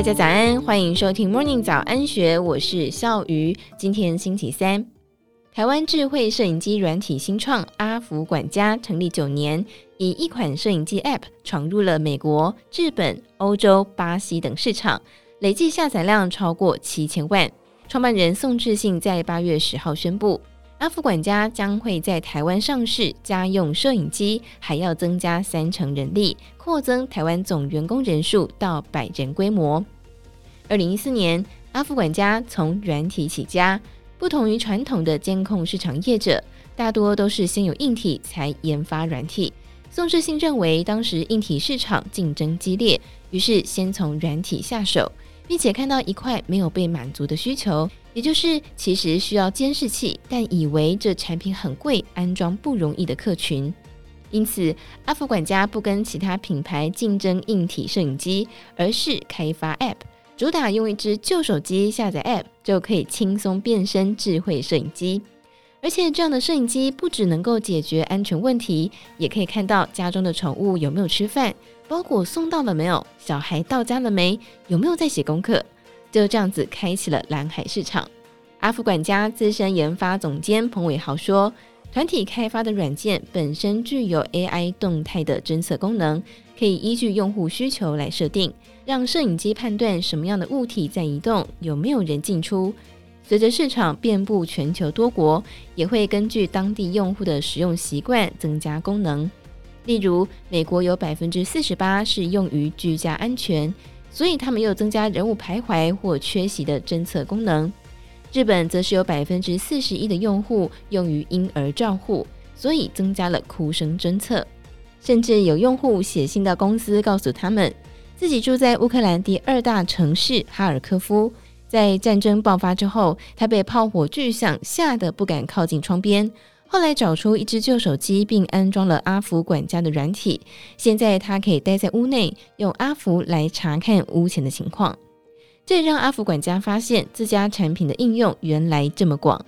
大家早安，欢迎收听 Morning 早安学，我是笑鱼。今天星期三，台湾智慧摄影机软体新创阿福管家成立九年，以一款摄影机 App 闯入了美国、日本、欧洲、巴西等市场，累计下载量超过七千万。创办人宋智信在八月十号宣布，阿福管家将会在台湾上市家用摄影机，还要增加三成人力，扩增台湾总员工人数到百人规模。二零一四年，阿福管家从软体起家，不同于传统的监控市场业者，大多都是先有硬体才研发软体。宋智信认为，当时硬体市场竞争激烈，于是先从软体下手，并且看到一块没有被满足的需求。也就是其实需要监视器，但以为这产品很贵，安装不容易的客群。因此，阿福管家不跟其他品牌竞争硬体摄影机，而是开发 App，主打用一只旧手机下载 App 就可以轻松变身智慧摄影机。而且这样的摄影机不只能够解决安全问题，也可以看到家中的宠物有没有吃饭，包裹送到了没有，小孩到家了没，有没有在写功课。就这样子开启了蓝海市场。阿福管家资深研发总监彭伟豪说：“团体开发的软件本身具有 AI 动态的侦测功能，可以依据用户需求来设定，让摄影机判断什么样的物体在移动，有没有人进出。随着市场遍布全球多国，也会根据当地用户的使用习惯增加功能。例如，美国有百分之四十八是用于居家安全。”所以他们又增加人物徘徊或缺席的侦测功能。日本则是有百分之四十一的用户用于婴儿照护，所以增加了哭声侦测。甚至有用户写信到公司，告诉他们自己住在乌克兰第二大城市哈尔科夫，在战争爆发之后，他被炮火巨响吓得不敢靠近窗边。后来找出一只旧手机，并安装了阿福管家的软体。现在他可以待在屋内，用阿福来查看屋前的情况。这也让阿福管家发现自家产品的应用原来这么广。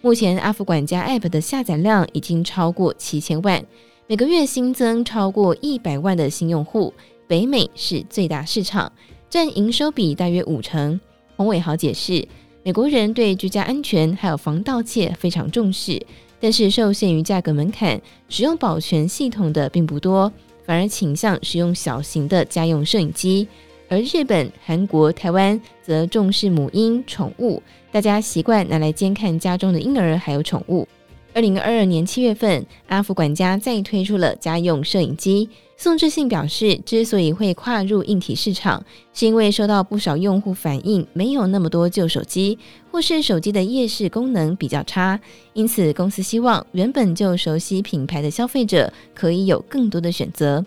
目前阿福管家 App 的下载量已经超过七千万，每个月新增超过一百万的新用户。北美是最大市场，占营收比大约五成。洪伟豪解释，美国人对居家安全还有防盗窃非常重视。但是受限于价格门槛，使用保全系统的并不多，反而倾向使用小型的家用摄影机。而日本、韩国、台湾则重视母婴、宠物，大家习惯拿来监看家中的婴儿还有宠物。二零二二年七月份，阿福管家再推出了家用摄影机。宋智信表示，之所以会跨入硬体市场，是因为收到不少用户反映，没有那么多旧手机，或是手机的夜视功能比较差。因此，公司希望原本就熟悉品牌的消费者可以有更多的选择。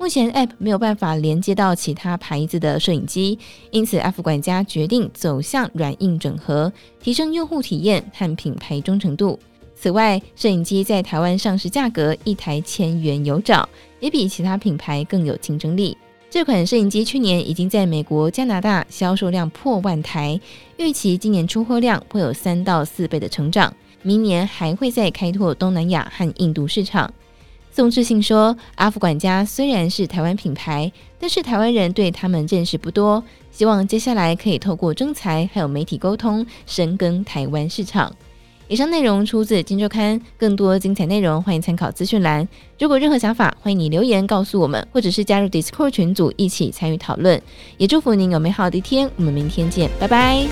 目前 App 没有办法连接到其他牌子的摄影机，因此 F 管家决定走向软硬整合，提升用户体验和品牌忠诚度。此外，摄影机在台湾上市价格一台千元有找，也比其他品牌更有竞争力。这款摄影机去年已经在美国、加拿大销售量破万台，预期今年出货量会有三到四倍的成长，明年还会再开拓东南亚和印度市场。宋智信说：“阿福管家虽然是台湾品牌，但是台湾人对他们认识不多，希望接下来可以透过征才还有媒体沟通，深耕台湾市场。”以上内容出自《金周刊》，更多精彩内容欢迎参考资讯栏。如果任何想法，欢迎你留言告诉我们，或者是加入 Discord 群组一起参与讨论。也祝福您有美好的一天，我们明天见，拜拜。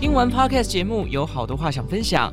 听完 Podcast 节目，有好多话想分享，